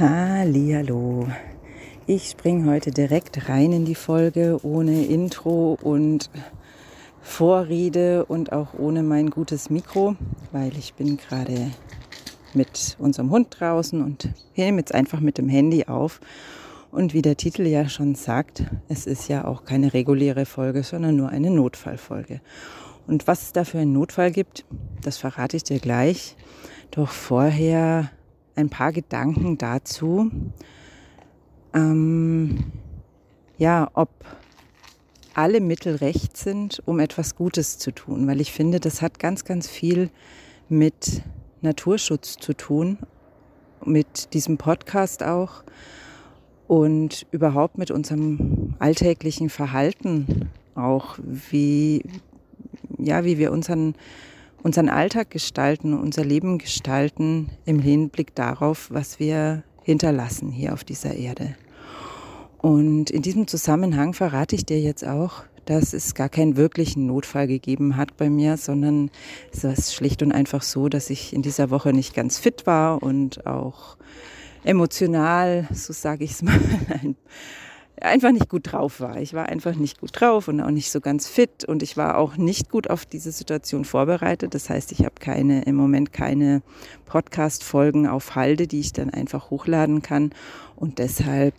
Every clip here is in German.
Hallo. Ich springe heute direkt rein in die Folge ohne Intro und Vorrede und auch ohne mein gutes Mikro, weil ich bin gerade mit unserem Hund draußen und nehme jetzt einfach mit dem Handy auf. Und wie der Titel ja schon sagt, es ist ja auch keine reguläre Folge, sondern nur eine Notfallfolge. Und was es da für einen Notfall gibt, das verrate ich dir gleich. Doch vorher ein paar Gedanken dazu, ähm, ja, ob alle Mittel recht sind, um etwas Gutes zu tun, weil ich finde, das hat ganz, ganz viel mit Naturschutz zu tun, mit diesem Podcast auch und überhaupt mit unserem alltäglichen Verhalten auch, wie, ja, wie wir unseren unseren Alltag gestalten, unser Leben gestalten im Hinblick darauf, was wir hinterlassen hier auf dieser Erde. Und in diesem Zusammenhang verrate ich dir jetzt auch, dass es gar keinen wirklichen Notfall gegeben hat bei mir, sondern es ist schlicht und einfach so, dass ich in dieser Woche nicht ganz fit war und auch emotional, so sage ich es mal, einfach nicht gut drauf war. Ich war einfach nicht gut drauf und auch nicht so ganz fit und ich war auch nicht gut auf diese Situation vorbereitet. Das heißt, ich habe keine im Moment keine Podcast Folgen auf Halde, die ich dann einfach hochladen kann und deshalb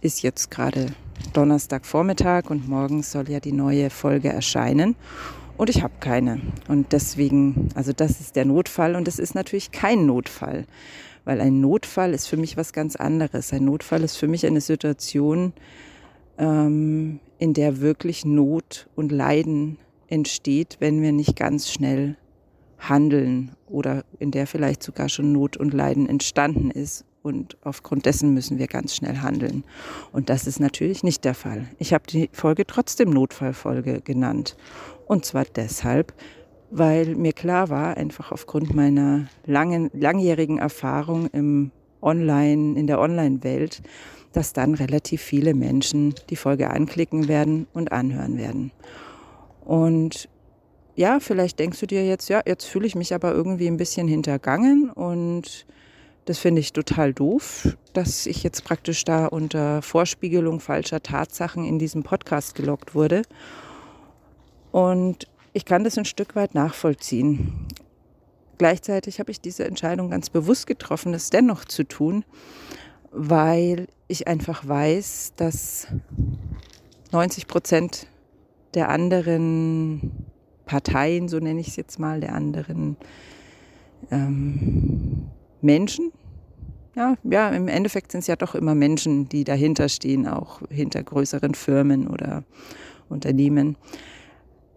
ist jetzt gerade Donnerstagvormittag und morgen soll ja die neue Folge erscheinen und ich habe keine und deswegen, also das ist der Notfall und es ist natürlich kein Notfall weil ein Notfall ist für mich was ganz anderes. Ein Notfall ist für mich eine Situation, ähm, in der wirklich Not und Leiden entsteht, wenn wir nicht ganz schnell handeln oder in der vielleicht sogar schon Not und Leiden entstanden ist und aufgrund dessen müssen wir ganz schnell handeln. Und das ist natürlich nicht der Fall. Ich habe die Folge trotzdem Notfallfolge genannt. Und zwar deshalb, weil mir klar war, einfach aufgrund meiner langen, langjährigen Erfahrung im Online, in der Online-Welt, dass dann relativ viele Menschen die Folge anklicken werden und anhören werden. Und ja, vielleicht denkst du dir jetzt, ja, jetzt fühle ich mich aber irgendwie ein bisschen hintergangen und das finde ich total doof, dass ich jetzt praktisch da unter Vorspiegelung falscher Tatsachen in diesem Podcast gelockt wurde. Und ich kann das ein Stück weit nachvollziehen. Gleichzeitig habe ich diese Entscheidung ganz bewusst getroffen, es dennoch zu tun, weil ich einfach weiß, dass 90 Prozent der anderen Parteien, so nenne ich es jetzt mal, der anderen ähm, Menschen, ja, ja, im Endeffekt sind es ja doch immer Menschen, die dahinter stehen, auch hinter größeren Firmen oder Unternehmen,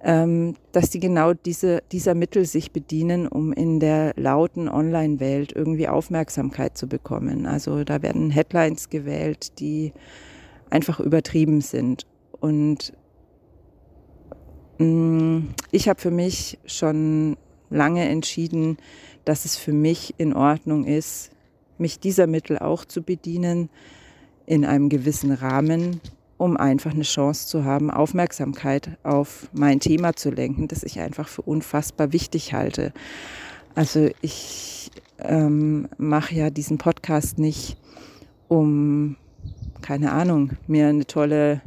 ähm, dass die genau diese, dieser Mittel sich bedienen, um in der lauten Online-Welt irgendwie Aufmerksamkeit zu bekommen. Also da werden Headlines gewählt, die einfach übertrieben sind. Und mh, mm, ich habe für mich schon lange entschieden, dass es für mich in Ordnung ist, mich dieser Mittel auch zu bedienen in einem gewissen Rahmen um einfach eine Chance zu haben, Aufmerksamkeit auf mein Thema zu lenken, das ich einfach für unfassbar wichtig halte. Also ich ähm, mache ja diesen Podcast nicht, um, keine Ahnung, mir eine tolle,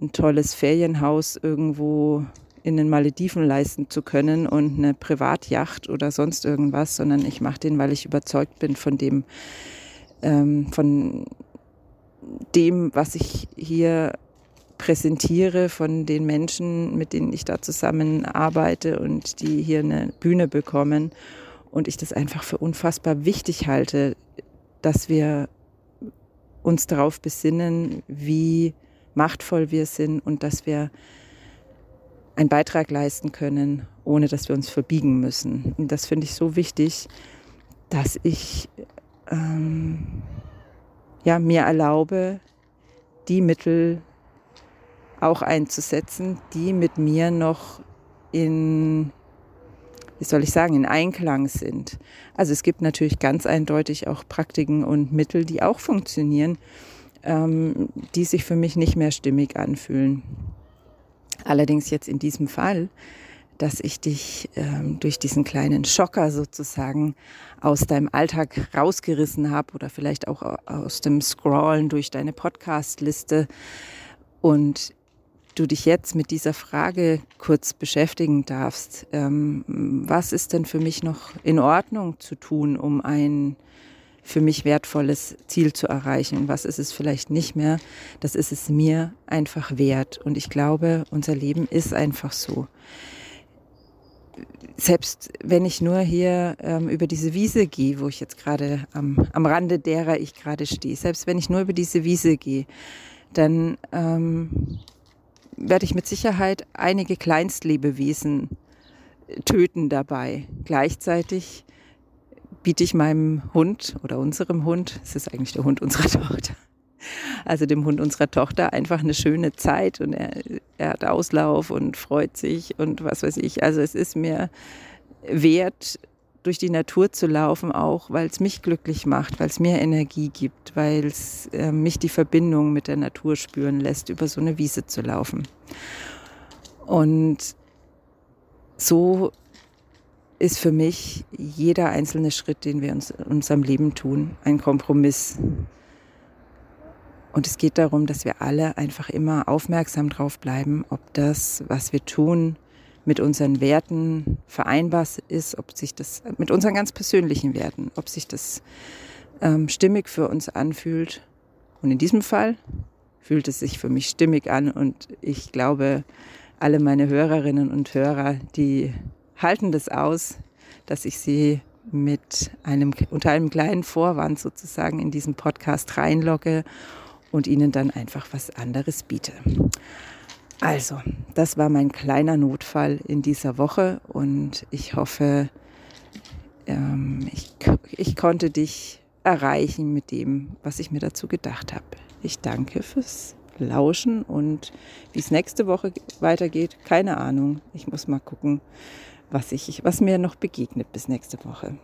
ein tolles Ferienhaus irgendwo in den Malediven leisten zu können und eine Privatjacht oder sonst irgendwas, sondern ich mache den, weil ich überzeugt bin von dem, ähm, von dem, was ich hier präsentiere von den Menschen, mit denen ich da zusammenarbeite und die hier eine Bühne bekommen. Und ich das einfach für unfassbar wichtig halte, dass wir uns darauf besinnen, wie machtvoll wir sind und dass wir einen Beitrag leisten können, ohne dass wir uns verbiegen müssen. Und das finde ich so wichtig, dass ich ähm, ja, mir erlaube, die Mittel auch einzusetzen, die mit mir noch in, wie soll ich sagen, in Einklang sind. Also es gibt natürlich ganz eindeutig auch Praktiken und Mittel, die auch funktionieren, ähm, die sich für mich nicht mehr stimmig anfühlen. Allerdings jetzt in diesem Fall, dass ich dich ähm, durch diesen kleinen Schocker sozusagen aus deinem Alltag rausgerissen habe oder vielleicht auch aus dem Scrollen durch deine Podcast-Liste und du dich jetzt mit dieser Frage kurz beschäftigen darfst. Ähm, was ist denn für mich noch in Ordnung zu tun, um ein für mich wertvolles Ziel zu erreichen? Was ist es vielleicht nicht mehr? Das ist es mir einfach wert. Und ich glaube, unser Leben ist einfach so. Selbst wenn ich nur hier ähm, über diese Wiese gehe, wo ich jetzt gerade am, am Rande derer ich gerade stehe, selbst wenn ich nur über diese Wiese gehe, dann ähm, werde ich mit Sicherheit einige Kleinstlebewesen töten dabei. Gleichzeitig biete ich meinem Hund oder unserem Hund, es ist eigentlich der Hund unserer Tochter, also dem Hund unserer Tochter einfach eine schöne Zeit und er, er hat Auslauf und freut sich und was weiß ich. Also es ist mir wert, durch die Natur zu laufen, auch weil es mich glücklich macht, weil es mir Energie gibt, weil es äh, mich die Verbindung mit der Natur spüren lässt, über so eine Wiese zu laufen. Und so ist für mich jeder einzelne Schritt, den wir uns in unserem Leben tun, ein Kompromiss. Und es geht darum, dass wir alle einfach immer aufmerksam drauf bleiben, ob das, was wir tun, mit unseren Werten vereinbar ist, ob sich das mit unseren ganz persönlichen Werten, ob sich das ähm, stimmig für uns anfühlt. Und in diesem Fall fühlt es sich für mich stimmig an und ich glaube, alle meine Hörerinnen und Hörer, die halten das aus, dass ich sie mit einem, unter einem kleinen Vorwand sozusagen in diesen Podcast reinlogge und ihnen dann einfach was anderes biete. Also, das war mein kleiner Notfall in dieser Woche und ich hoffe, ähm, ich, ich konnte dich erreichen mit dem, was ich mir dazu gedacht habe. Ich danke fürs Lauschen und wie es nächste Woche weitergeht, keine Ahnung. Ich muss mal gucken, was, ich, was mir noch begegnet bis nächste Woche.